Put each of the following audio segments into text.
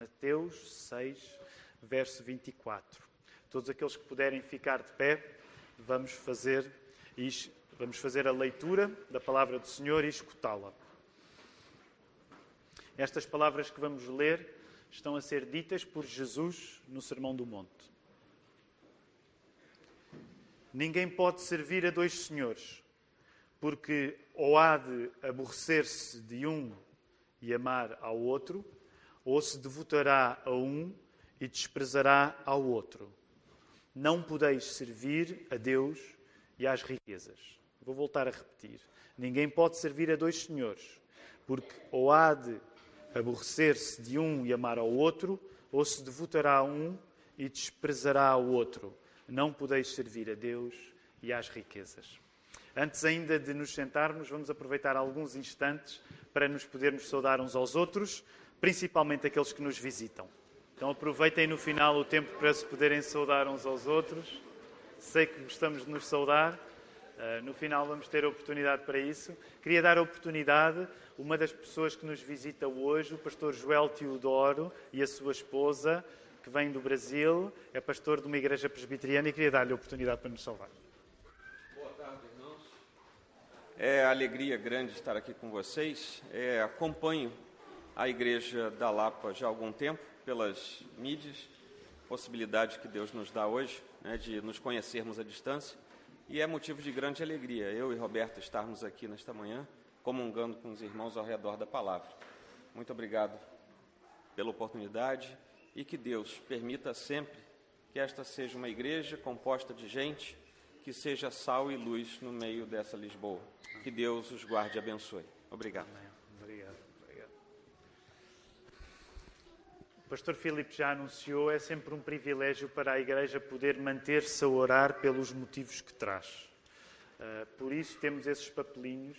Mateus 6, verso 24. Todos aqueles que puderem ficar de pé, vamos fazer, vamos fazer a leitura da palavra do Senhor e escutá-la. Estas palavras que vamos ler estão a ser ditas por Jesus no Sermão do Monte. Ninguém pode servir a dois senhores, porque ou há de aborrecer-se de um e amar ao outro, ou se devotará a um e desprezará ao outro. Não podeis servir a Deus e às riquezas. Vou voltar a repetir. Ninguém pode servir a dois senhores, porque ou há de aborrecer-se de um e amar ao outro, ou se devotará a um e desprezará ao outro. Não podeis servir a Deus e às riquezas. Antes ainda de nos sentarmos, vamos aproveitar alguns instantes para nos podermos saudar uns aos outros principalmente aqueles que nos visitam. Então aproveitem no final o tempo para se poderem saudar uns aos outros. Sei que gostamos de nos saudar. Uh, no final vamos ter a oportunidade para isso. Queria dar a oportunidade, uma das pessoas que nos visita hoje, o pastor Joel Teodoro e a sua esposa, que vem do Brasil, é pastor de uma igreja presbiteriana e queria dar-lhe a oportunidade para nos saudar. Boa tarde, irmãos. É alegria grande estar aqui com vocês. É, acompanho a Igreja da Lapa já há algum tempo, pelas mídias, possibilidade que Deus nos dá hoje né, de nos conhecermos à distância. E é motivo de grande alegria eu e Roberto estarmos aqui nesta manhã, comungando com os irmãos ao redor da palavra. Muito obrigado pela oportunidade e que Deus permita sempre que esta seja uma igreja composta de gente que seja sal e luz no meio dessa Lisboa. Que Deus os guarde e abençoe. Obrigado. O pastor Filipe já anunciou, é sempre um privilégio para a Igreja poder manter-se a orar pelos motivos que traz. Uh, por isso temos esses papelinhos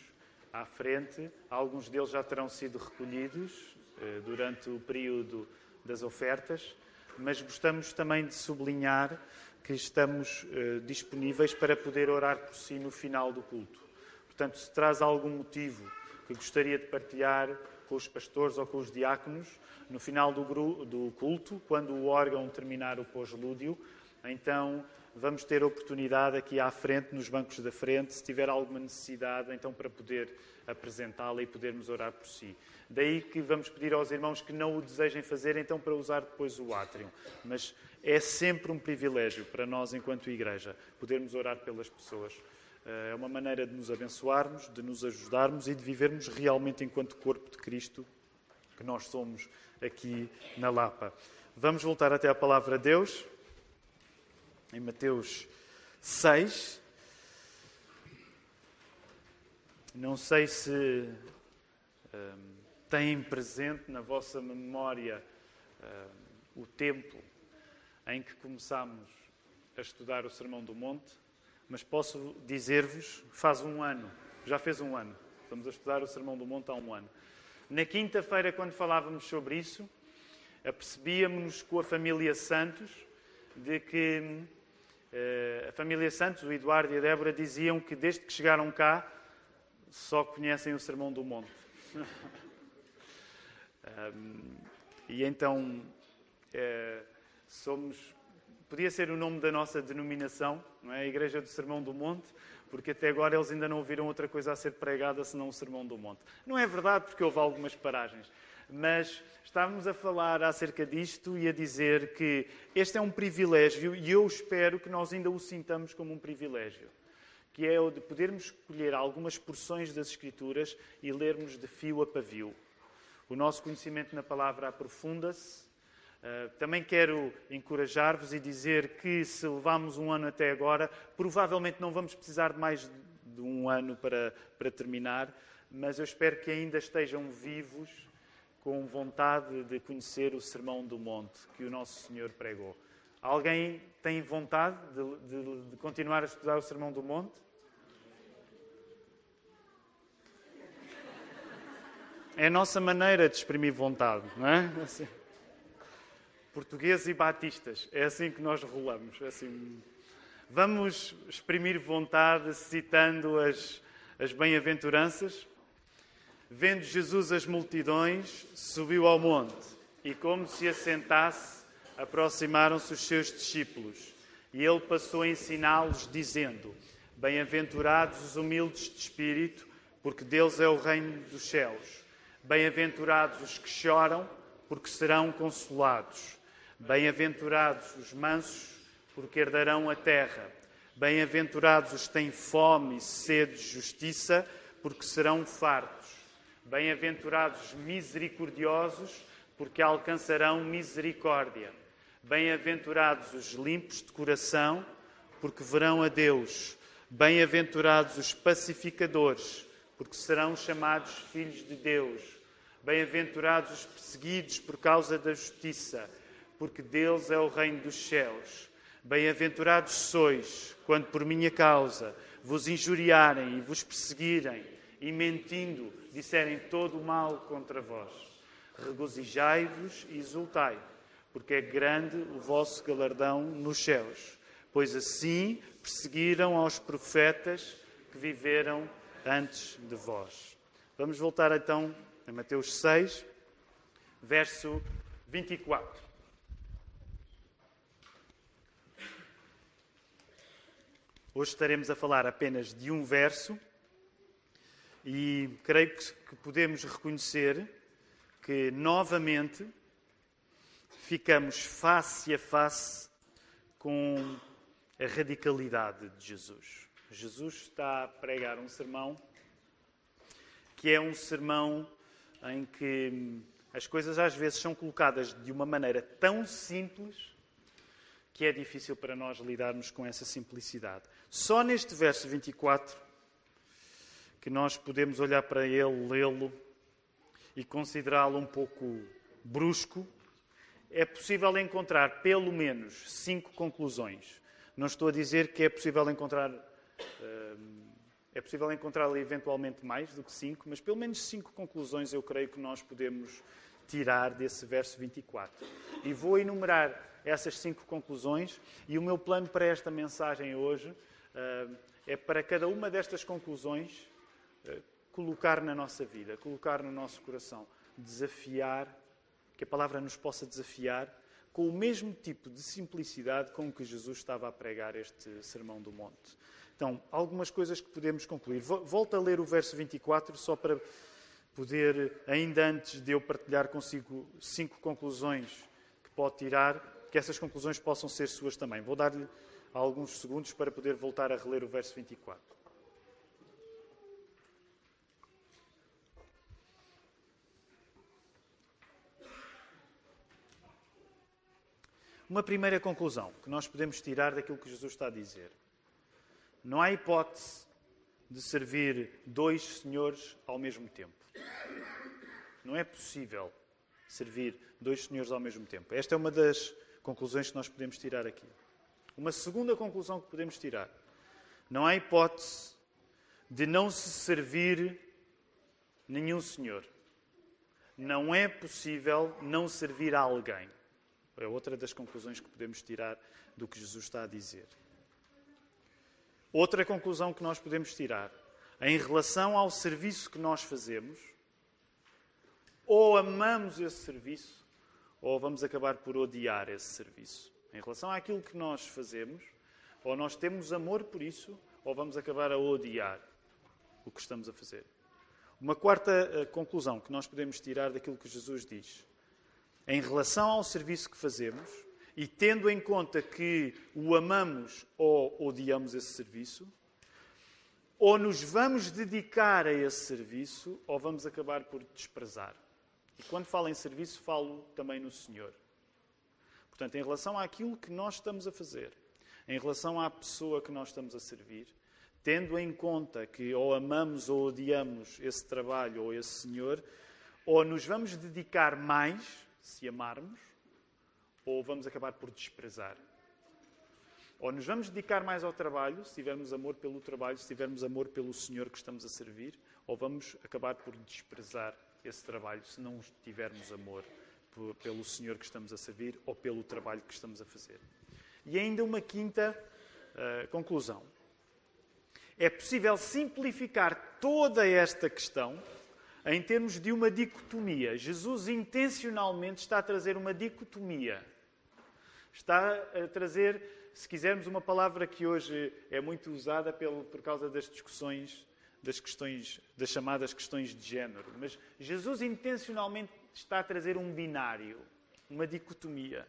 à frente. Alguns deles já terão sido recolhidos uh, durante o período das ofertas, mas gostamos também de sublinhar que estamos uh, disponíveis para poder orar por si no final do culto. Portanto, se traz algum motivo que gostaria de partilhar com os pastores ou com os diáconos, no final do, do culto, quando o órgão terminar o pós-lúdio, então vamos ter oportunidade aqui à frente, nos bancos da frente, se tiver alguma necessidade, então para poder apresentá-la e podermos orar por si. Daí que vamos pedir aos irmãos que não o desejem fazer, então para usar depois o átrio. Mas é sempre um privilégio para nós, enquanto igreja, podermos orar pelas pessoas. Eh, é uma maneira de nos abençoarmos, de nos ajudarmos e de vivermos realmente enquanto corpo de Cristo que nós somos aqui na Lapa. Vamos voltar até a palavra de Deus, em Mateus 6. Não sei se um, têm presente na vossa memória um, o tempo em que começámos a estudar o Sermão do Monte, mas posso dizer-vos, faz um ano, já fez um ano, estamos a estudar o Sermão do Monte há um ano. Na quinta-feira, quando falávamos sobre isso, apercebíamos com a família Santos de que uh, a família Santos, o Eduardo e a Débora, diziam que desde que chegaram cá só conhecem o Sermão do Monte. um, e então uh, somos. Podia ser o nome da nossa denominação, não é? a Igreja do Sermão do Monte, porque até agora eles ainda não ouviram outra coisa a ser pregada senão o Sermão do Monte. Não é verdade, porque houve algumas paragens. Mas estávamos a falar acerca disto e a dizer que este é um privilégio e eu espero que nós ainda o sintamos como um privilégio, que é o de podermos escolher algumas porções das Escrituras e lermos de fio a pavio. O nosso conhecimento na palavra aprofunda-se, Uh, também quero encorajar-vos e dizer que se levamos um ano até agora, provavelmente não vamos precisar de mais de um ano para, para terminar, mas eu espero que ainda estejam vivos com vontade de conhecer o Sermão do Monte que o nosso Senhor pregou. Alguém tem vontade de, de, de continuar a estudar o Sermão do Monte? É a nossa maneira de exprimir vontade, não é? Assim portugueses e batistas. É assim que nós rolamos. É assim. Vamos exprimir vontade citando as, as bem-aventuranças. Vendo Jesus as multidões, subiu ao monte E como se assentasse, aproximaram-se os seus discípulos. E ele passou a ensiná-los, dizendo: Bem-aventurados os humildes de espírito, porque deles é o reino dos céus. Bem-aventurados os que choram, porque serão consolados. Bem-aventurados os mansos, porque herdarão a terra. Bem-aventurados os que têm fome e sede de justiça, porque serão fartos. Bem-aventurados os misericordiosos, porque alcançarão misericórdia. Bem-aventurados os limpos de coração, porque verão a Deus. Bem-aventurados os pacificadores, porque serão chamados filhos de Deus. Bem-aventurados os perseguidos por causa da justiça, porque deles é o reino dos céus. Bem-aventurados sois, quando por minha causa vos injuriarem e vos perseguirem, e mentindo disserem todo o mal contra vós. Regozijai-vos e exultai, porque é grande o vosso galardão nos céus, pois assim perseguiram aos profetas que viveram antes de vós. Vamos voltar então a Mateus 6, verso 24. Hoje estaremos a falar apenas de um verso e creio que podemos reconhecer que novamente ficamos face a face com a radicalidade de Jesus. Jesus está a pregar um sermão que é um sermão em que as coisas às vezes são colocadas de uma maneira tão simples que é difícil para nós lidarmos com essa simplicidade. Só neste verso 24 que nós podemos olhar para ele, lê-lo e considerá-lo um pouco brusco, é possível encontrar pelo menos cinco conclusões. Não estou a dizer que é possível encontrar. Hum, é possível encontrar eventualmente mais do que cinco, mas pelo menos cinco conclusões eu creio que nós podemos tirar desse verso 24. E vou enumerar essas cinco conclusões, e o meu plano para esta mensagem hoje uh, é para cada uma destas conclusões uh, colocar na nossa vida, colocar no nosso coração, desafiar, que a palavra nos possa desafiar com o mesmo tipo de simplicidade com que Jesus estava a pregar este Sermão do Monte. Então, algumas coisas que podemos concluir. Volto a ler o verso 24, só para poder, ainda antes de eu partilhar consigo cinco conclusões que pode tirar, que essas conclusões possam ser suas também. Vou dar-lhe alguns segundos para poder voltar a reler o verso 24. Uma primeira conclusão que nós podemos tirar daquilo que Jesus está a dizer. Não há hipótese de servir dois senhores ao mesmo tempo. Não é possível servir dois senhores ao mesmo tempo. Esta é uma das conclusões que nós podemos tirar aqui. Uma segunda conclusão que podemos tirar: não há hipótese de não se servir nenhum senhor. Não é possível não servir a alguém. É outra das conclusões que podemos tirar do que Jesus está a dizer. Outra conclusão que nós podemos tirar, em relação ao serviço que nós fazemos, ou amamos esse serviço, ou vamos acabar por odiar esse serviço. Em relação àquilo que nós fazemos, ou nós temos amor por isso, ou vamos acabar a odiar o que estamos a fazer. Uma quarta eh, conclusão que nós podemos tirar daquilo que Jesus diz em relação ao serviço que fazemos e tendo em conta que o amamos ou odiamos esse serviço, ou nos vamos dedicar a esse serviço ou vamos acabar por desprezar. E quando falo em serviço, falo também no Senhor. Portanto, em relação àquilo que nós estamos a fazer, em relação à pessoa que nós estamos a servir, tendo em conta que ou amamos ou odiamos esse trabalho ou esse Senhor, ou nos vamos dedicar mais se amarmos, ou vamos acabar por desprezar. Ou nos vamos dedicar mais ao trabalho, se tivermos amor pelo trabalho, se tivermos amor pelo Senhor que estamos a servir, ou vamos acabar por desprezar esse trabalho se não tivermos amor pelo Senhor que estamos a servir ou pelo trabalho que estamos a fazer. E ainda uma quinta uh, conclusão. É possível simplificar toda esta questão em termos de uma dicotomia. Jesus intencionalmente está a trazer uma dicotomia. Está a trazer, se quisermos, uma palavra que hoje é muito usada pelo, por causa das discussões das questões, das chamadas questões de género. Mas Jesus intencionalmente está a trazer um binário, uma dicotomia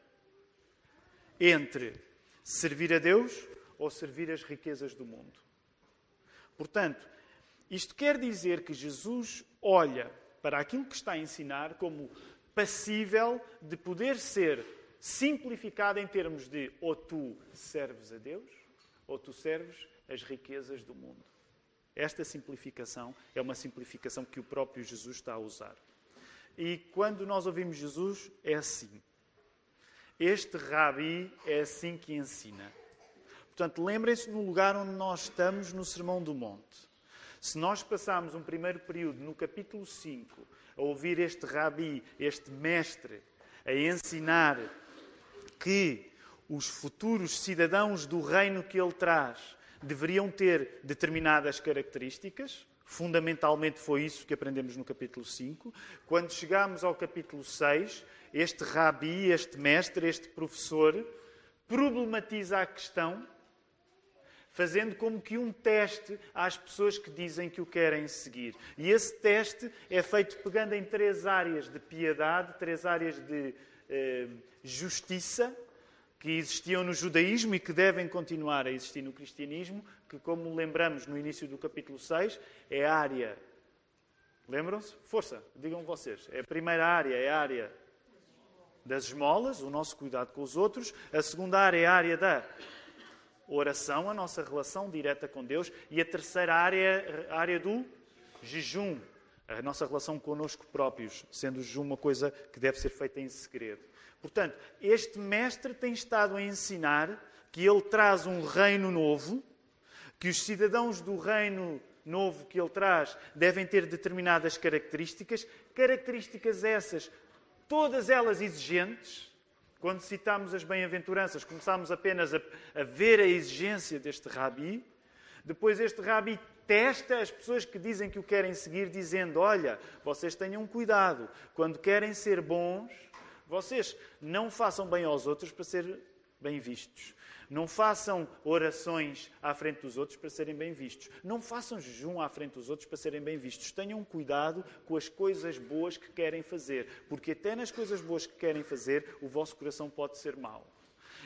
entre servir a Deus ou servir as riquezas do mundo. Portanto, isto quer dizer que Jesus olha para aquilo que está a ensinar como passível de poder ser simplificado em termos de ou tu serves a Deus ou tu serves as riquezas do mundo. Esta simplificação é uma simplificação que o próprio Jesus está a usar. E quando nós ouvimos Jesus, é assim. Este rabi é assim que ensina. Portanto, lembrem-se no lugar onde nós estamos no Sermão do Monte. Se nós passarmos um primeiro período no capítulo 5 a ouvir este rabi, este mestre, a ensinar que os futuros cidadãos do reino que ele traz deveriam ter determinadas características, fundamentalmente foi isso que aprendemos no capítulo 5. Quando chegamos ao capítulo 6, este rabi, este mestre, este professor, problematiza a questão fazendo como que um teste às pessoas que dizem que o querem seguir. E esse teste é feito pegando em três áreas de piedade, três áreas de eh, justiça que existiam no judaísmo e que devem continuar a existir no cristianismo, que, como lembramos no início do capítulo 6, é a área. Lembram-se? Força, digam vocês. É a primeira área, é a área das esmolas, o nosso cuidado com os outros. A segunda área é a área da oração, a nossa relação direta com Deus. E a terceira área, a área do jejum, a nossa relação connosco próprios, sendo uma coisa que deve ser feita em segredo. Portanto, este mestre tem estado a ensinar que ele traz um reino novo, que os cidadãos do reino novo que ele traz devem ter determinadas características, características essas, todas elas exigentes, quando citamos as bem-aventuranças, começamos apenas a, a, ver a exigência deste rabi. Depois, este rabi testa as pessoas que dizem que o querem seguir, dizendo: Olha, vocês tenham cuidado. Quando querem ser bons, vocês não façam bem aos outros para ser bem vistos. Não façam orações à frente dos outros para serem bem vistos. Não façam jejum à frente dos outros para serem bem vistos. Tenham cuidado com as coisas boas que querem fazer, porque até nas coisas boas que querem fazer, o vosso coração pode ser mau.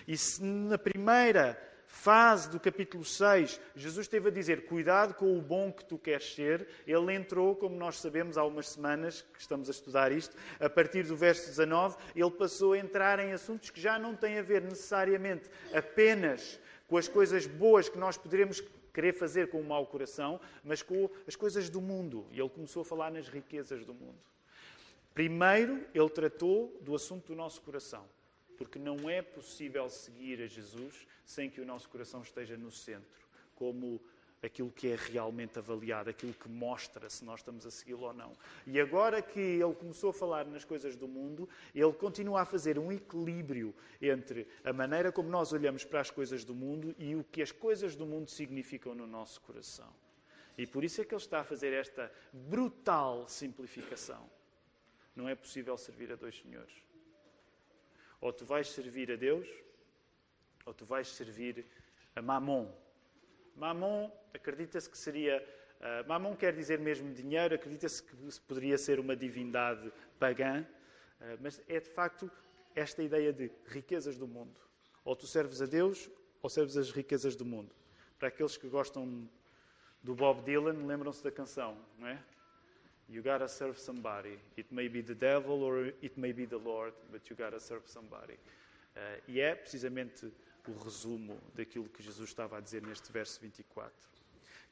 E se na primeira fase do capítulo 6, Jesus esteve a dizer: Cuidado com o bom que tu queres ser. Ele entrou, como nós sabemos, há umas semanas que estamos a estudar isto, a partir do verso 19, ele passou a entrar em assuntos que já não têm a ver necessariamente apenas com as coisas boas que nós poderemos querer fazer com o mau coração, mas com as coisas do mundo. E ele começou a falar nas riquezas do mundo. Primeiro, ele tratou do assunto do nosso coração porque não é possível seguir a Jesus sem que o nosso coração esteja no centro, como aquilo que é realmente avaliado, aquilo que mostra se nós estamos a segui-lo ou não. E agora que ele começou a falar nas coisas do mundo, ele continua a fazer um equilíbrio entre a maneira como nós olhamos para as coisas do mundo e o que as coisas do mundo significam no nosso coração. E por isso é que ele está a fazer esta brutal simplificação. Não é possível servir a dois senhores. Ou tu vais servir a Deus, ou tu vais servir a Mamon. Mamon, acredita-se que seria. Uh, Mamon quer dizer mesmo dinheiro, acredita-se que poderia ser uma divindade pagã, uh, mas é de facto esta ideia de riquezas do mundo. Ou tu serves a Deus, ou serves as riquezas do mundo. Para aqueles que gostam do Bob Dylan, lembram-se da canção, não é? You gotta serve somebody. It may be the devil or it may be the Lord, but you gotta serve somebody. Uh, e é precisamente o resumo daquilo que Jesus estava a dizer neste verso 24.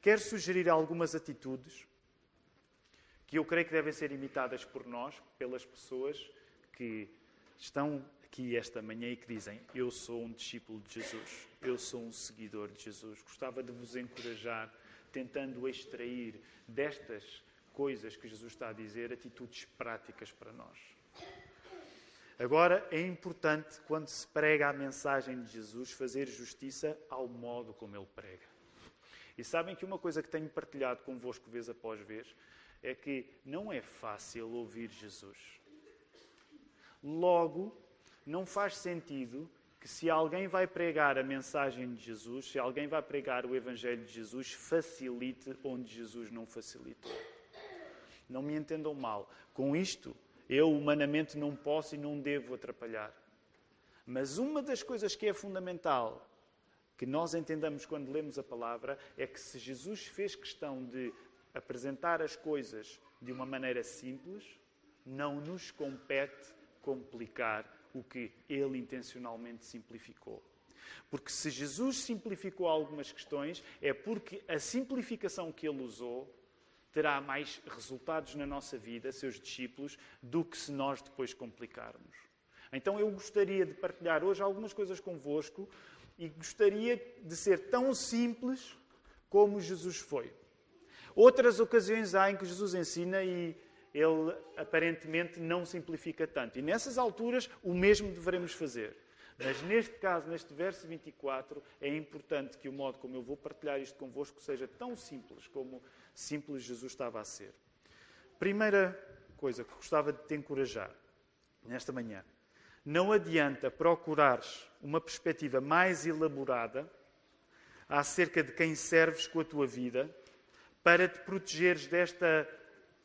Quero sugerir algumas atitudes que eu creio que devem ser imitadas por nós, pelas pessoas que estão aqui esta manhã e que dizem: Eu sou um discípulo de Jesus, eu sou um seguidor de Jesus. Gostava de vos encorajar, tentando extrair destas coisas que Jesus está a dizer, atitudes práticas para nós. Agora, é importante, quando se prega a mensagem de Jesus, fazer justiça ao modo como ele prega. E sabem que uma coisa que tenho partilhado convosco vez após vez é que não é fácil ouvir Jesus. Logo, não faz sentido que se alguém vai pregar a mensagem de Jesus, se alguém vai pregar o Evangelho de Jesus, facilite onde Jesus não facilitou. Não me entendam mal. Com isto, eu humanamente não posso e não devo atrapalhar. Mas uma das coisas que é fundamental que nós entendamos quando lemos a palavra é que se Jesus fez questão de apresentar as coisas de uma maneira simples, não nos compete complicar o que ele intencionalmente simplificou. Porque se Jesus simplificou algumas questões, é porque a simplificação que ele usou terá mais resultados na nossa vida, seus discípulos, do que se nós depois complicarmos. Então eu gostaria de partilhar hoje algumas coisas convosco e gostaria de ser tão simples como Jesus foi. Outras ocasiões há em que Jesus ensina e ele aparentemente não simplifica tanto. E nessas alturas o mesmo devemos fazer. Mas neste caso, neste verso 24, é importante que o modo como eu vou partilhar isto convosco seja tão simples como simples Jesus estava a ser. Primeira coisa que gostava de te encorajar nesta manhã. Não adianta procurares uma perspectiva mais elaborada acerca de quem serves com a tua vida para te protegeres desta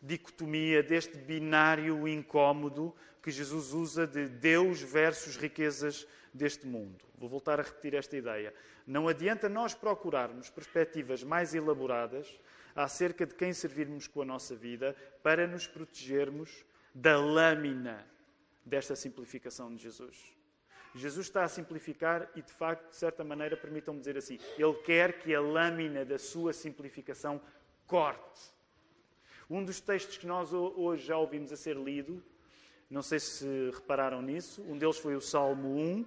dicotomia, deste binário incómodo que Jesus usa de Deus versus riquezas deste mundo. Vou voltar a repetir esta ideia. Não adianta nós procurarmos perspectivas mais elaboradas acerca de quem servirmos com a nossa vida para nos protegermos da lâmina desta simplificação de Jesus. Jesus está a simplificar e, de facto, de certa maneira, permitam-me dizer assim, ele quer que a lâmina da sua simplificação corte um dos textos que nós hoje já ouvimos a ser lido, não sei se repararam nisso, um deles foi o Salmo 1,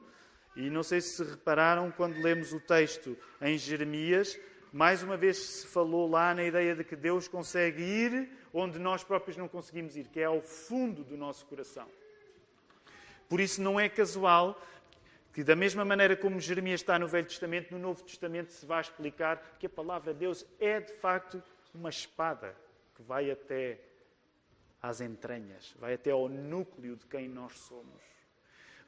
e não sei se repararam quando lemos o texto em Jeremias, mais uma vez se falou lá na ideia de que Deus consegue ir onde nós próprios não conseguimos ir, que é ao fundo do nosso coração. Por isso não é casual que, da mesma maneira como Jeremias está no Velho Testamento, no Novo Testamento se vai explicar que a palavra de Deus é de facto uma espada que vai até às entranhas, vai até ao núcleo de quem nós somos.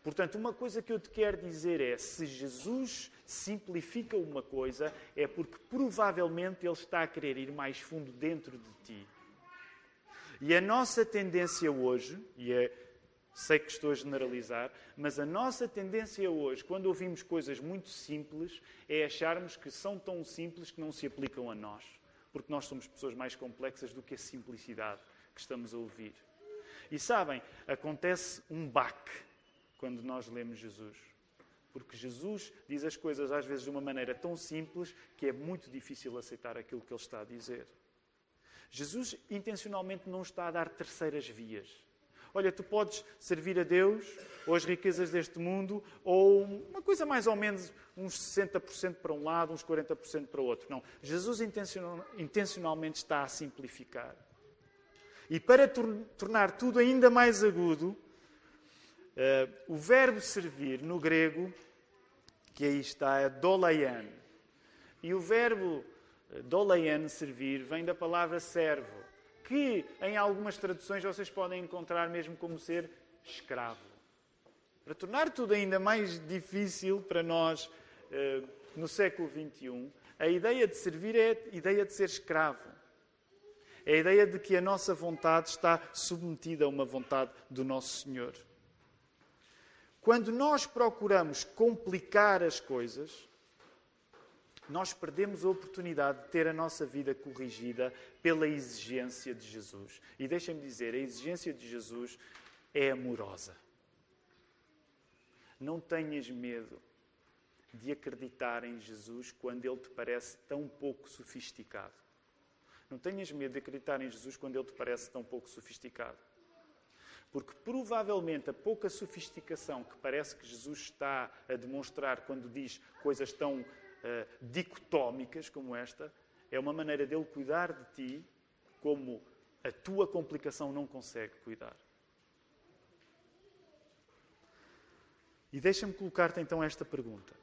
Portanto, uma coisa que eu te quero dizer é: se Jesus simplifica uma coisa, é porque provavelmente Ele está a querer ir mais fundo dentro de ti. E a nossa tendência hoje, e é, sei que estou a generalizar, mas a nossa tendência hoje, quando ouvimos coisas muito simples, é acharmos que são tão simples que não se aplicam a nós porque nós somos pessoas mais complexas do que a simplicidade que estamos a ouvir. E sabem, acontece um baque quando nós lemos Jesus. Porque Jesus diz as coisas às vezes de uma maneira tão simples que é muito difícil aceitar aquilo que ele está a dizer. Jesus intencionalmente não está a dar terceiras vias. Olha, tu podes servir a Deus ou as riquezas deste mundo, ou uma coisa mais ou menos uns 60% para um lado, uns 40% para o outro. Não. Jesus intencionalmente está a simplificar. E para tornar tudo ainda mais agudo, uh, o verbo servir no grego, que aí está, é dolaian. E o verbo eh, dolaian, servir, vem da palavra servo que em algumas traduções vocês podem encontrar mesmo como ser escravo. Para tornar tudo ainda mais difícil para nós eh, no século XXI, a ideia de servir é a ideia de ser escravo. É a ideia de que a nossa vontade está submetida a uma vontade do nosso Senhor. Quando nós procuramos complicar as coisas, nós perdemos a oportunidade de ter a nossa vida corrigida pela exigência de Jesus. E deixem-me dizer, a exigência de Jesus é amorosa. Não tenhas medo de acreditar em Jesus quando ele te parece tão pouco sofisticado. Não tenhas medo de acreditar em Jesus quando ele te parece tão pouco sofisticado. Porque provavelmente a pouca sofisticação que parece que Jesus está a demonstrar quando diz coisas tão uh, dicotómicas como esta, é uma maneira dele cuidar de ti como a tua complicação não consegue cuidar. E deixa-me colocar-te então esta pergunta.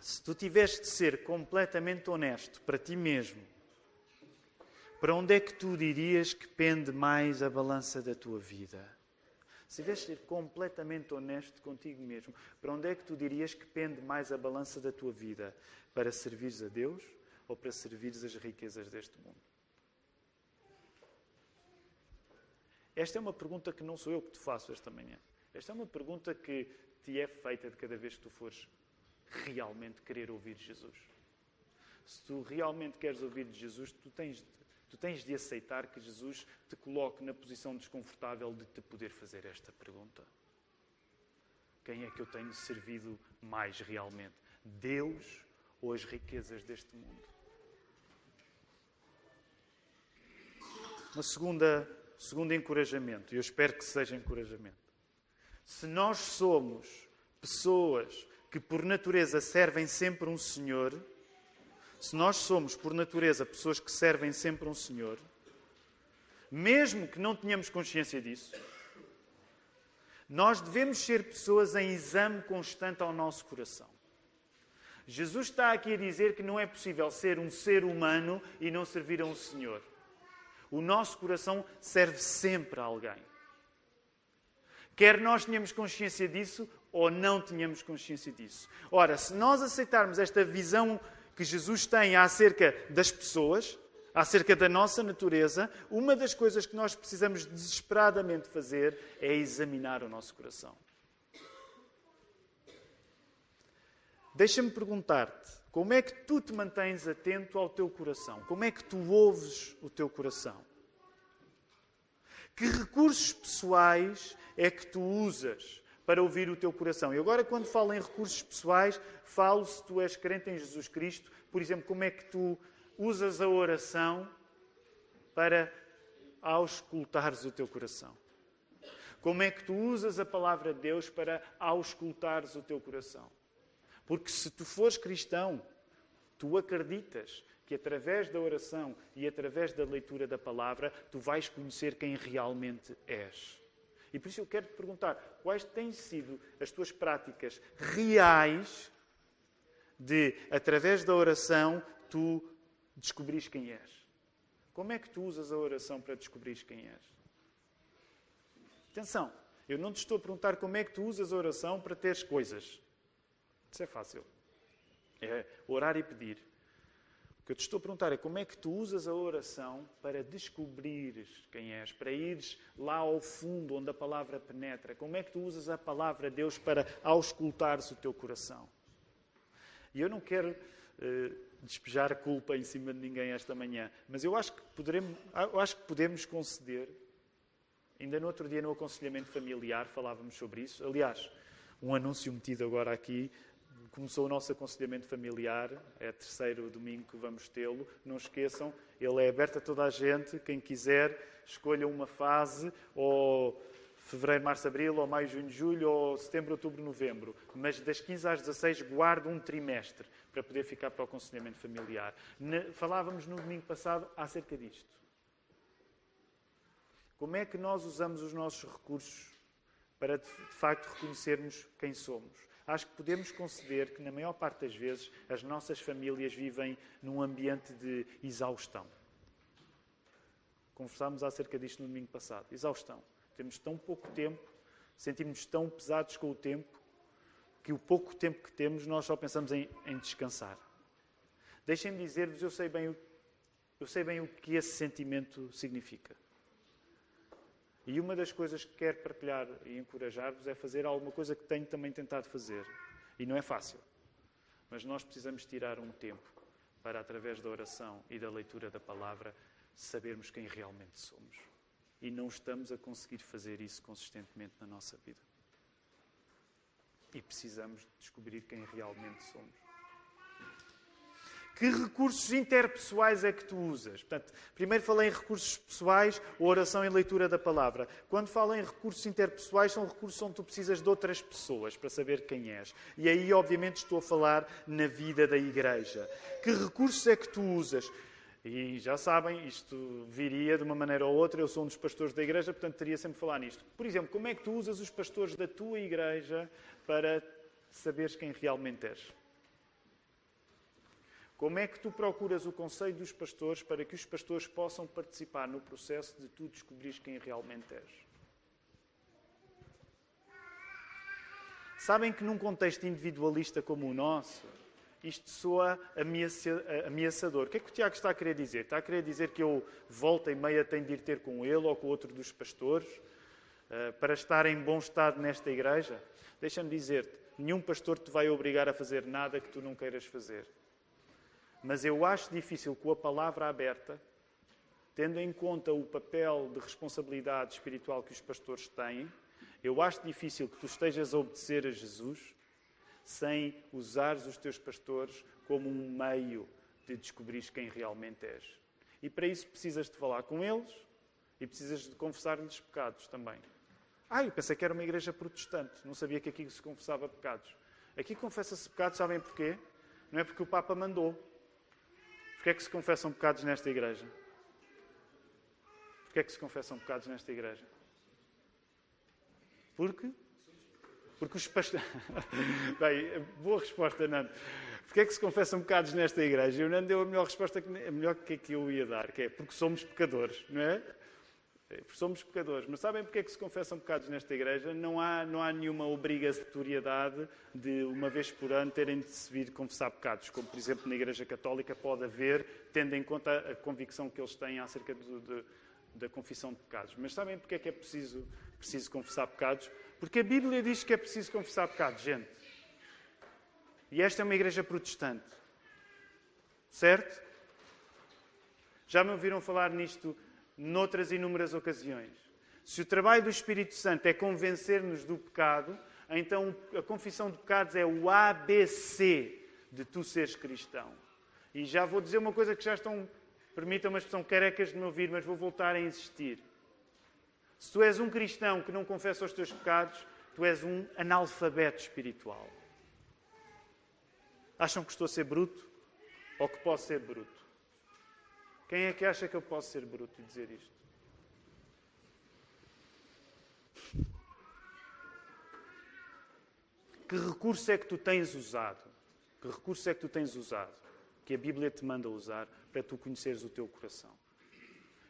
Se tu tiveres de ser completamente honesto para ti mesmo, Para onde é que tu dirias que pende mais a balança da tua vida? Se tivesse ser completamente honesto contigo mesmo, para onde é que tu dirias que pende mais a balança da tua vida? Para servires a Deus ou para servires as riquezas deste mundo? Esta é uma pergunta que não sou eu que te faço esta manhã. Esta é uma pergunta que te é feita de cada vez que tu fores realmente querer ouvir Jesus. Se tu realmente queres ouvir de Jesus, tu tens, tu tens de aceitar que Jesus te coloque na posição desconfortável de te poder fazer esta pergunta. Quem é que eu tenho servido mais realmente? Deus ou as riquezas deste mundo? Uma segunda segundo encorajamento, e eu espero que seja encorajamento. Se nós somos pessoas que por natureza servem sempre um Senhor, se nós somos por natureza pessoas que servem sempre um Senhor, mesmo que não tenhamos consciência disso, nós devemos ser pessoas em exame constante ao nosso coração. Jesus está aqui a dizer que não é possível ser um ser humano e não servir a um Senhor. O nosso coração serve sempre a alguém. Quer nós tenhamos consciência disso ou não tenhamos consciência disso. Ora, se nós aceitarmos esta visão que Jesus tem acerca das pessoas, acerca da nossa natureza, uma das coisas que nós precisamos desesperadamente fazer é examinar o nosso coração. Deixa-me perguntar-te: como é que tu te mantens atento ao teu coração? Como é que tu ouves o teu coração? Que recursos pessoais é que tu usas para ouvir o teu coração? E agora, quando falo em recursos pessoais, falo se tu és crente em Jesus Cristo, por exemplo, como é que tu usas a oração para auscultares o teu coração? Como é que tu usas a palavra de Deus para auscultares o teu coração? Porque se tu fores cristão, tu acreditas que através da oração e através da leitura da palavra, tu vais conhecer quem realmente és. E por isso eu quero te perguntar: quais têm sido as tuas práticas reais de, através da oração, tu descobrires quem és? Como é que tu usas a oração para descobrires quem és? Atenção, eu não te estou a perguntar como é que tu usas a oração para teres coisas. Isso é fácil. É orar e pedir. Que eu te estou a perguntar é como é que tu usas a oração para descobrires quem és, para ires lá ao fundo onde a palavra penetra. Como é que tu usas a palavra de Deus para auscultares o teu coração? E eu não quero uh, despejar culpa em cima de ninguém esta manhã, mas eu acho que, poderemos, eu acho que podemos conceder. Ainda no outro dia, no aconselhamento familiar, falávamos sobre isso. Aliás, um anúncio metido agora aqui começou o nosso aconselhamento familiar, é terceiro domingo que vamos tê-lo. Não esqueçam, ele é aberto a toda a gente. Quem quiser, escolha uma fase, ou fevereiro, março, abril, ou maio, junho, julho, ou setembro, outubro, novembro. Mas das 15 às 16, guarde um trimestre para poder ficar para o aconselhamento familiar. Falávamos no domingo passado acerca disto. Como é que nós usamos os nossos recursos para, de facto, reconhecermos quem somos? Acho que podemos conceder que, na maior parte das vezes, as nossas famílias vivem num ambiente de exaustão. Conversámos acerca disto no domingo passado. Exaustão. Temos tão pouco tempo, sentimos tão pesados com o tempo, que o pouco tempo que temos nós só pensamos em, em descansar. Deixem-me dizer-vos, eu eu sei bem o que esse sentimento significa. E uma das coisas que quero partilhar e encorajar-vos é fazer alguma coisa que tenho também tentado fazer. E não é fácil. Mas nós precisamos tirar um tempo para, através da oração e da leitura da palavra, sabermos quem realmente somos. E não estamos a conseguir fazer isso consistentemente na nossa vida. E precisamos descobrir quem realmente somos. Que recursos interpessoais é que tu usas? Portanto, primeiro falei em recursos pessoais, oração e leitura da palavra. Quando falo em recursos interpessoais, são recursos onde tu precisas de outras pessoas para saber quem és. E aí, obviamente, estou a falar na vida da igreja. Que recursos é que tu usas? E já sabem, isto viria de uma maneira ou outra. Eu sou um dos pastores da igreja, portanto, teria sempre de falar nisto. Por exemplo, como é que tu usas os pastores da tua igreja para saberes quem realmente és? Como é que tu procuras o conselho dos pastores para que os pastores possam participar no processo de tu descobrires quem realmente és? Sabem que num contexto individualista como o nosso, isto soa ameaçador. O que é que o Tiago está a querer dizer? Está a querer dizer que eu volta e meia tenho de ir ter com ele ou com outro dos pastores uh, para estar em bom estado nesta igreja? Deixa-me dizer-te, nenhum pastor te vai obrigar a fazer nada que tu não queiras fazer. Mas eu acho difícil com a palavra aberta, tendo em conta o papel de responsabilidade espiritual que os pastores têm, eu acho difícil que tu estejas a obedecer a Jesus sem usares os teus pastores como um meio de descobrir quem realmente és. E para isso precisas de falar com eles e precisas de confessar-lhes pecados também. Ah, eu pensei que era uma igreja protestante, não sabia que aqui se confessava pecados. Aqui confessa-se pecados, sabem porquê? Não é porque o Papa mandou. Porquê é que se confessam pecados nesta igreja? Porquê é que se confessam pecados nesta igreja? Porque? Porque os pastores. Bem, boa resposta, Nando. Porquê é que se confessam pecados nesta igreja? E o Nando deu a melhor resposta, a melhor que, que eu ia dar, que é porque somos pecadores, não é? Somos pecadores. Mas sabem porque é que se confessam pecados nesta igreja? Não há, não há nenhuma obrigatoriedade de, uma vez por ano, terem de se vir confessar pecados, como, por exemplo, na Igreja Católica pode haver, tendo em conta a convicção que eles têm acerca de, de, da confissão de pecados. Mas sabem porque é que é preciso preciso confessar pecados? Porque a Bíblia diz que é preciso confessar pecados, gente. E esta é uma igreja protestante. Certo? Já me ouviram falar nisto noutras inúmeras ocasiões. Se o trabalho do Espírito Santo é convencer-nos do pecado, então a confissão de pecados é o ABC de tu seres cristão. E já vou dizer uma coisa que já estão, permitam uma expressão, carecas de me ouvir, mas vou voltar a insistir. Se tu és um cristão que não confessa os teus pecados, tu és um analfabeto espiritual. Acham que estou a ser bruto ou que posso ser bruto? Quem é que acha que eu posso ser bruto e dizer isto? Que recurso é que tu tens usado? Que recurso é que tu tens usado? Que a Bíblia te manda usar para tu conheceres o teu coração.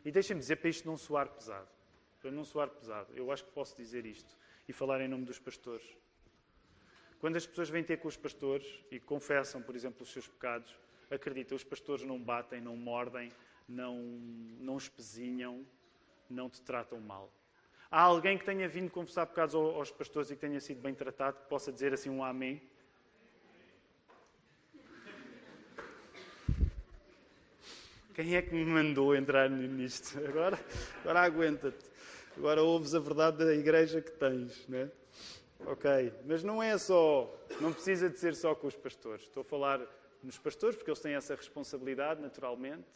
E deixa-me dizer para isto não soar pesado para não soar pesado, eu acho que posso dizer isto e falar em nome dos pastores. Quando as pessoas vêm ter com os pastores e confessam, por exemplo, os seus pecados, acredita, os pastores não batem, não mordem, não, não espezinham, não te tratam mal. Há alguém que tenha vindo confessar pecados aos pastores e que tenha sido bem tratado, que possa dizer assim um amém? Quem é que me mandou entrar nisto? Agora, agora aguenta-te. Agora ouves a verdade da igreja que tens, né? Ok, mas não é só, não precisa de ser só com os pastores. Estou a falar nos pastores, porque eles têm essa responsabilidade, naturalmente,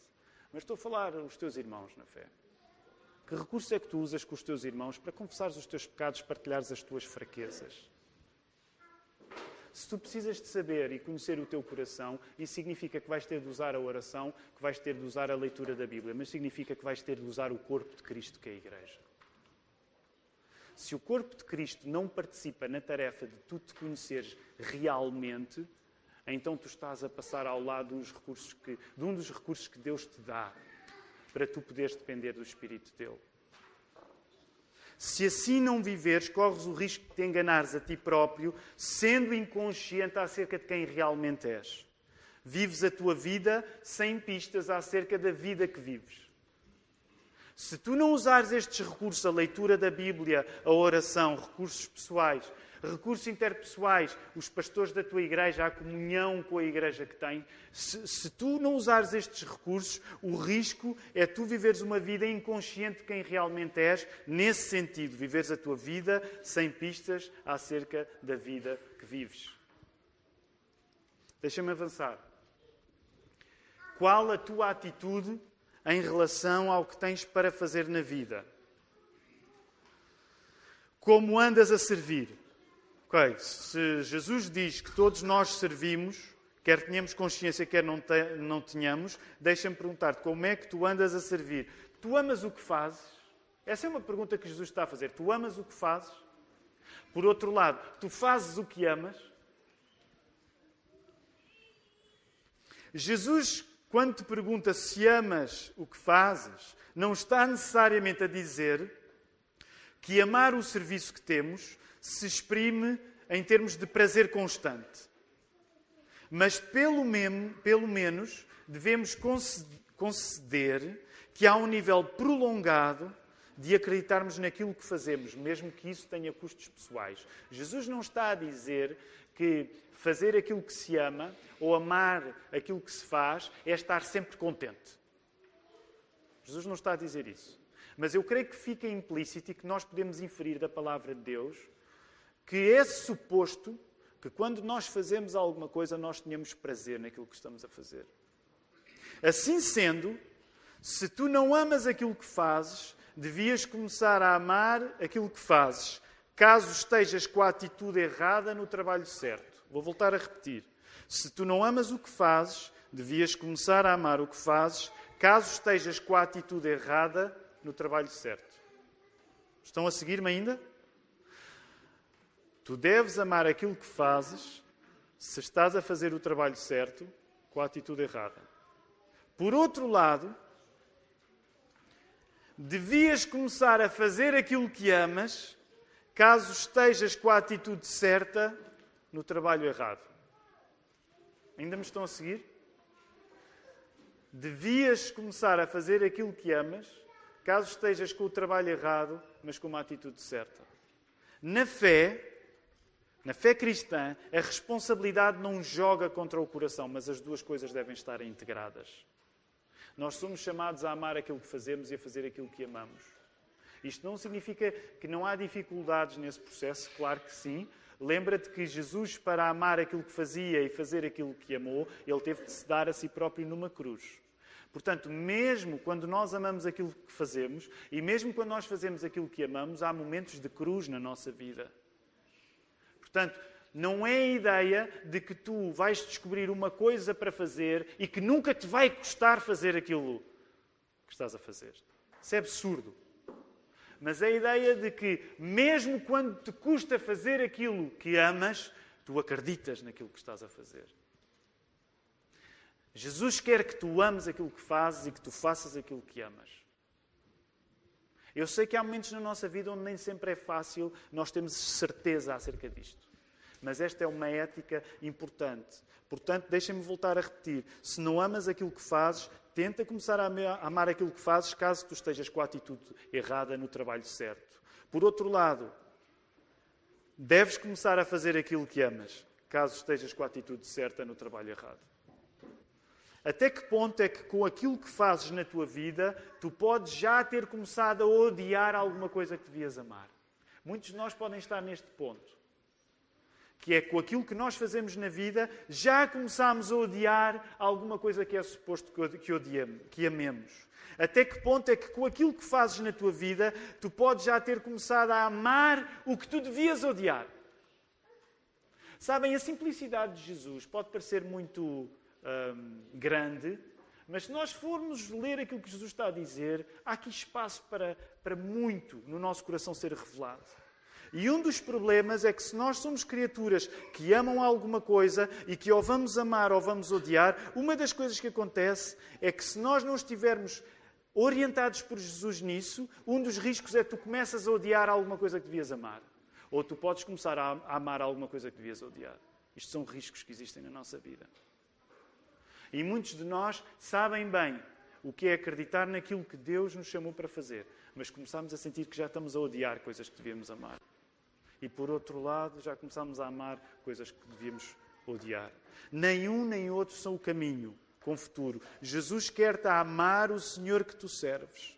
mas estou a falar os teus irmãos na fé. Que recurso é que tu usas com os teus irmãos para confessares os teus pecados, partilhares as tuas fraquezas? Se tu precisas de saber e conhecer o teu coração, isso significa que vais ter de usar a oração, que vais ter de usar a leitura da Bíblia, mas significa que vais ter de usar o corpo de Cristo, que é a Igreja. Se o corpo de Cristo não participa na tarefa de tu te conheceres realmente, então tu estás a passar ao lado de, recursos que, de um dos recursos que Deus te dá para tu poderes depender do Espírito dele. Se assim não viveres, corres o risco de te enganares a ti próprio, sendo inconsciente acerca de quem realmente és. Vives a tua vida sem pistas acerca da vida que vives. Se tu não usares estes recursos, a leitura da Bíblia, a oração, recursos pessoais, recursos interpessoais, os pastores da tua igreja, a comunhão com a igreja que tem, se, se, tu não usares estes recursos, o risco é tu viveres uma vida inconsciente de quem realmente és, nesse sentido, viveres a tua vida sem pistas acerca da vida que vives. Deixa-me avançar. Qual a tua atitude em relação ao que tens para fazer na vida. Como andas a servir? Okay, se Jesus diz que todos nós servimos, quer tenhamos consciência, quer não, te, não tenhamos, deixa-me perguntar-te como é que tu andas a servir. Tu amas o que fazes? Essa é uma pergunta que Jesus está a fazer. Tu amas o que fazes? Por outro lado, tu fazes o que amas? Jesus, quando te pergunta se amas o que fazes, não está necessariamente a dizer que amar o serviço que temos se exprime em termos de prazer constante. Mas, pelo, pelo menos, devemos conceder que há um nível prolongado de acreditarmos naquilo que fazemos, mesmo que isso tenha custos pessoais. Jesus não está a dizer que fazer aquilo que se ama ou amar aquilo que se faz é estar sempre contente. Jesus não está a dizer isso. Mas eu creio que fica implícito e que nós podemos inferir da palavra de Deus que é suposto que quando nós fazemos alguma coisa nós tenhamos prazer naquilo que estamos a fazer. Assim sendo, se tu não amas aquilo que fazes, devias começar a amar aquilo que fazes, caso estejas com a atitude errada no trabalho certo. Vou voltar a repetir. Se tu não amas o que fazes, devias começar a amar o que fazes, caso estejas com a atitude errada no trabalho certo. Estão a seguir-me ainda? Tu deves amar aquilo que fazes se estás a fazer o trabalho certo com a atitude errada. Por outro lado, devias começar a fazer aquilo que amas caso estejas com a atitude certa no trabalho errado. Ainda me estão a seguir? Devias começar a fazer aquilo que amas caso estejas com o trabalho errado, mas com uma atitude certa. Na fé, na fé cristã, a responsabilidade não joga contra o coração, mas as duas coisas devem estar integradas. Nós somos chamados a amar aquilo que fazemos e a fazer aquilo que amamos. Isto não significa que não há dificuldades nesse processo, claro que sim. Lembra-te que Jesus, para amar aquilo que fazia e fazer aquilo que amou, ele teve de se dar a si próprio numa cruz. Portanto, mesmo quando nós amamos aquilo que fazemos e mesmo quando nós fazemos aquilo que amamos, há momentos de cruz na nossa vida. Portanto, não é a ideia de que tu vais descobrir uma coisa para fazer e que nunca te vai custar fazer aquilo que estás a fazer. Isso é absurdo. Mas é a ideia de que, mesmo quando te custa fazer aquilo que amas, tu acreditas naquilo que estás a fazer. Jesus quer que tu ames aquilo que fazes e que tu faças aquilo que amas. Eu sei que há momentos na nossa vida onde nem sempre é fácil nós termos certeza acerca disto. Mas esta é uma ética importante. Portanto, deixem-me voltar a repetir. Se não amas aquilo que fazes, tenta começar a amar aquilo que fazes, caso tu estejas com a atitude errada no trabalho certo. Por outro lado, deves começar a fazer aquilo que amas, caso estejas com a atitude certa no trabalho errado. Até que ponto é que com aquilo que fazes na tua vida, tu podes já ter começado a odiar alguma coisa que devias amar? Muitos de nós podem estar neste ponto que é com aquilo que nós fazemos na vida, já começamos a odiar alguma coisa que é suposto que, odiemos, que amemos. Até que ponto é que com aquilo que fazes na tua vida, tu podes já ter começado a amar o que tu devias odiar? Sabem, a simplicidade de Jesus pode parecer muito grande, mas se nós formos ler aquilo que Jesus está a dizer, há aqui espaço para, para muito no nosso coração ser revelado. E um dos problemas é que se nós somos criaturas que amam alguma coisa e que ou vamos amar ou vamos odiar, uma das coisas que acontece é que se nós não estivermos orientados por Jesus nisso, um dos riscos é que tu começas a odiar alguma coisa que devias amar. Ou tu podes começar a amar alguma coisa que devias odiar. Isto são riscos que existem na nossa vida. E muitos de nós sabem bem o que é acreditar naquilo que Deus nos chamou para fazer, mas começamos a sentir que já estamos a odiar coisas que devíamos amar e por outro lado já começamos a amar coisas que devíamos odiar. Nenhum nem outro são o caminho com futuro. Jesus quer-te amar o Senhor que tu serves.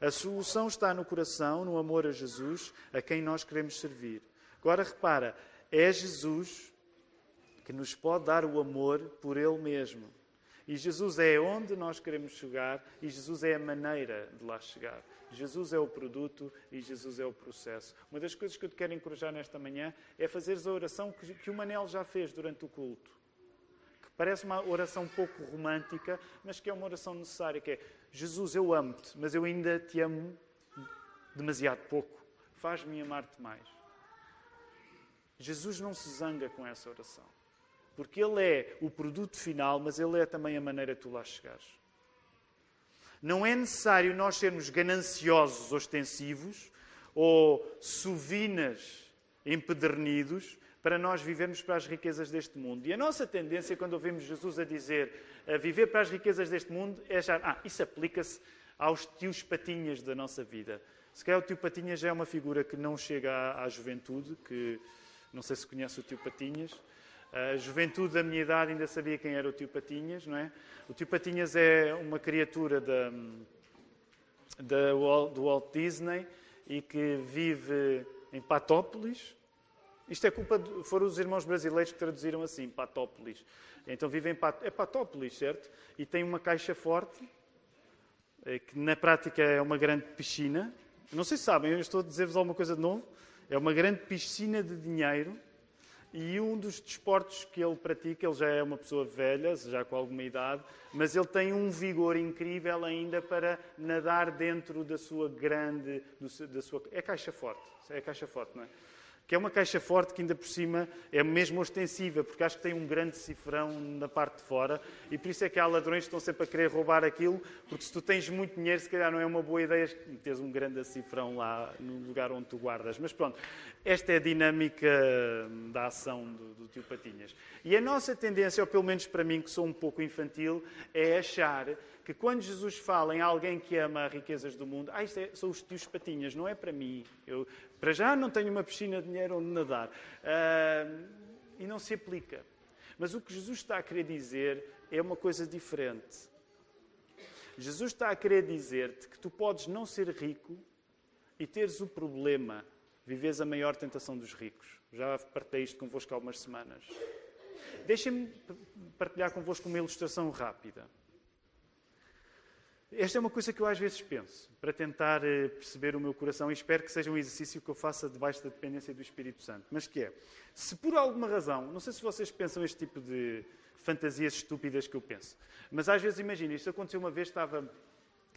A solução está no coração, no amor a Jesus, a quem nós queremos servir. Agora repara, é Jesus que nos pode dar o amor por Ele mesmo. E Jesus é onde nós queremos chegar e Jesus é a maneira de lá chegar. Jesus é o produto e Jesus é o processo. Uma das coisas que eu te quero encorajar nesta manhã é fazeres a oração que, que o Manel já fez durante o culto. Que parece uma oração um pouco romântica, mas que é uma oração necessária, que é Jesus, eu amo-te, mas eu ainda te amo demasiado pouco. Faz-me amar-te mais. Jesus não se zanga com essa oração. Porque Ele é o produto final, mas Ele é também a maneira de tu lá chegares. Não é necessário nós sermos gananciosos, ostensivos ou suvinas empedernidos para nós vivermos para as riquezas deste mundo. E a nossa tendência, quando ouvimos Jesus a dizer a viver para as riquezas deste mundo, é achar, ah, isso aplica-se aos tios patinhas da nossa vida. Se calhar o tio Patinhas já é uma figura que não chega à, à juventude, que não sei se conhece o tio Patinhas. A juventude da minha idade ainda sabia quem era o tio Patinhas, não é? O tio Patinhas é uma criatura da, da, do Walt Disney e que vive em Patópolis. Isto é culpa, de, foram os irmãos brasileiros que traduziram assim, Patópolis. Então vive em Pat, é Patópolis, certo? E tem uma caixa forte, eh, que na prática é uma grande piscina, não sei se sabem, eu estou a dizer-vos alguma coisa de novo. É uma grande piscina de dinheiro e um dos desportos que ele pratica, ele já é uma pessoa velha, já com alguma idade, mas ele tem um vigor incrível ainda para nadar dentro da sua grande, da sua, é caixa forte, é caixa forte, não é? Que é uma caixa forte que ainda por cima é mesmo ostensiva, porque acho que tem um grande cifrão na parte de fora e por isso é que há ladrões que estão sempre a querer roubar aquilo, porque se tu tens muito dinheiro, se calhar não é uma boa ideia teres um grande cifrão lá no lugar onde tu guardas. Mas pronto, esta é a dinâmica da ação do, do tio Patinhas. E a nossa tendência, ou pelo menos para mim que sou um pouco infantil, é achar que quando Jesus fala em alguém que ama riquezas do mundo, ah, isto é, são os tios patinhas, não é para mim. Eu, para já, não tenho uma piscina de dinheiro onde nadar. Uh, e não se aplica. Mas o que Jesus está a querer dizer é uma coisa diferente. Jesus está a querer dizer-te que tu podes não ser rico e teres o problema, viveres a maior tentação dos ricos. Já partilhei isto convosco há algumas semanas. Deixem-me partilhar convosco uma ilustração rápida. Esta é uma coisa que eu às vezes penso, para tentar eh, perceber o meu coração, e espero que seja um exercício que eu faça debaixo da dependência do Espírito Santo. Mas que é, se por alguma razão, não sei se vocês pensam este tipo de fantasias estúpidas que eu penso, mas às vezes imagina, isto aconteceu uma vez, estava,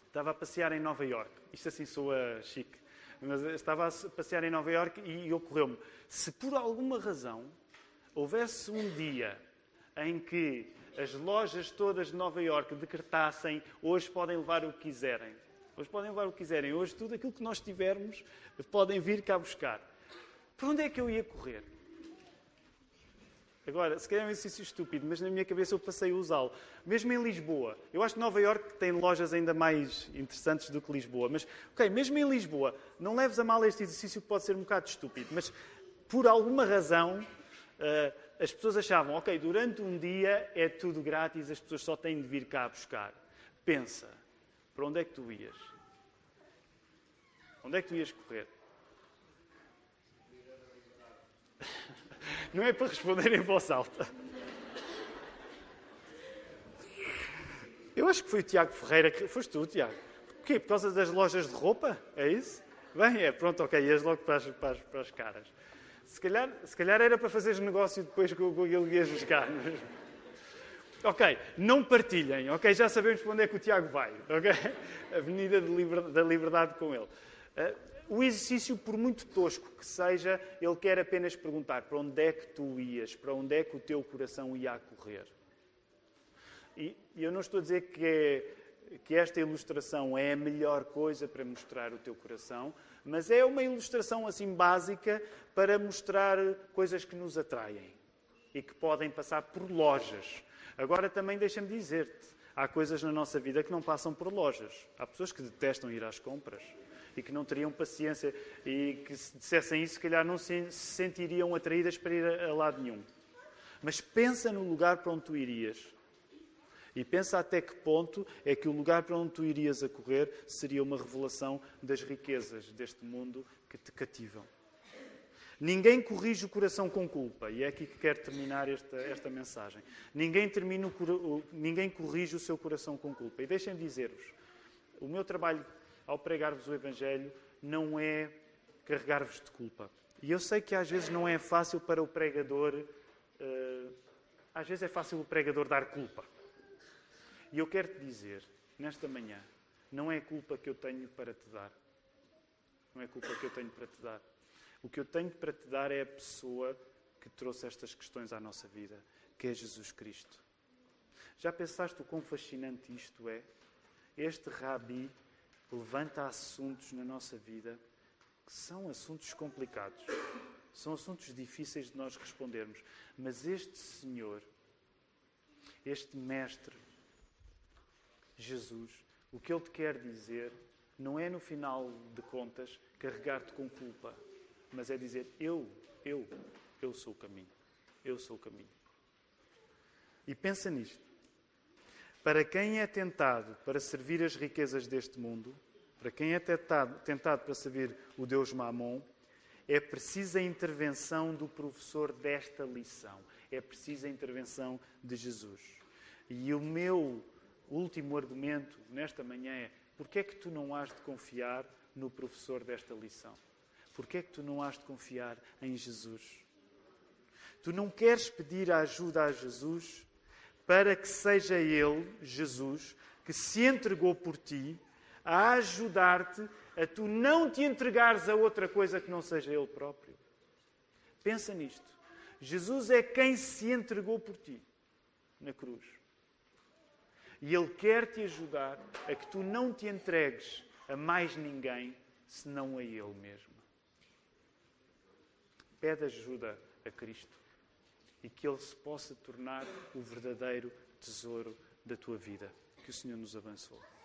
estava a passear em Nova York, isto assim soa chique, mas estava a passear em Nova York e ocorreu-me, se por alguma razão houvesse um dia em que as lojas todas de Nova Iorque decretassem hoje podem levar o que quiserem. Hoje podem levar o que quiserem. Hoje tudo aquilo que nós tivermos podem vir cá buscar. Para onde é que eu ia correr? Agora, se calhar é um exercício estúpido, mas na minha cabeça eu passei a usá-lo. Mesmo em Lisboa. Eu acho que Nova Iorque tem lojas ainda mais interessantes do que Lisboa. Mas, ok, mesmo em Lisboa, não leves a mal este exercício que pode ser um bocado estúpido. Mas, por alguma razão, uh, as pessoas achavam, ok, durante um dia é tudo grátis, as pessoas só têm de vir cá buscar. Pensa, para onde é que tu ias? Onde é que tu ias correr? Não é para responder em voz alta. Eu acho que foi o Tiago Ferreira que. Foste tu, Tiago. Porquê? Por causa das lojas de roupa? É isso? Bem, é, pronto, ok, ias logo para as, para as, para as caras. Se calhar, se calhar era para fazeres negócio depois com, com aquilo buscar. Ok, não partilhem, ok? Já sabemos para onde é que o Tiago vai, ok? Avenida da Liberdade com ele. Uh, o exercício, por muito tosco que seja, ele quer apenas perguntar para onde é que tu ias, para onde é que o teu coração ia a correr. E, e eu não estou a dizer que, é, que esta ilustração é a melhor coisa para mostrar o teu coração, mas é uma ilustração assim básica para mostrar coisas que nos atraem e que podem passar por lojas. Agora também deixa-me dizer-te, há coisas na nossa vida que não passam por lojas. Há pessoas que detestam ir às compras e que não teriam paciência e que se dissessem isso, se calhar não se sentiriam atraídas para ir a lado nenhum. Mas pensa no lugar para onde tu irias. E pensa até que ponto é que o lugar para onde tu irias a correr seria uma revelação das riquezas deste mundo que te cativam. Ninguém corrige o coração com culpa, e é aqui que quero terminar esta, esta mensagem. Ninguém, termina o, ninguém corrige o seu coração com culpa. E deixem-me dizer-vos: o meu trabalho ao pregar-vos o Evangelho não é carregar-vos de culpa. E eu sei que às vezes não é fácil para o pregador, uh, às vezes é fácil o pregador dar culpa. E eu quero te dizer, nesta manhã, não é culpa que eu tenho para te dar. Não é culpa que eu tenho para te dar. O que eu tenho para te dar é a pessoa que trouxe estas questões à nossa vida. que é Jesus Cristo. Já pensaste o quão fascinante isto é? Este rabi levanta assuntos na nossa vida que são assuntos complicados, são assuntos difíceis de nós respondermos, mas este Senhor, este Mestre, Jesus, o que Ele te quer dizer não é, no final de contas, carregar-te com culpa, mas é dizer: Eu, eu, eu sou o caminho. Eu sou o caminho. E pensa nisto. Para quem é tentado para servir as riquezas deste mundo, para quem é tentado, tentado para servir o Deus Mamon, é precisa a intervenção do professor desta lição. É precisa a intervenção de Jesus. E o meu último argumento nesta manhã é: porquê é que tu não has de confiar no professor desta lição? Porquê é que tu não has de confiar em Jesus? Tu não queres pedir ajuda a Jesus para que seja Ele, Jesus, que se entregou por ti, a ajudar-te a tu não te entregares a outra coisa que não seja Ele próprio. Pensa nisto. Jesus é quem se entregou por ti na cruz. E Ele quer te ajudar a que tu não te entregues a mais ninguém senão a Ele mesmo. Pede ajuda a Cristo e que Ele se possa tornar o verdadeiro tesouro da tua vida. Que o Senhor nos abençoe.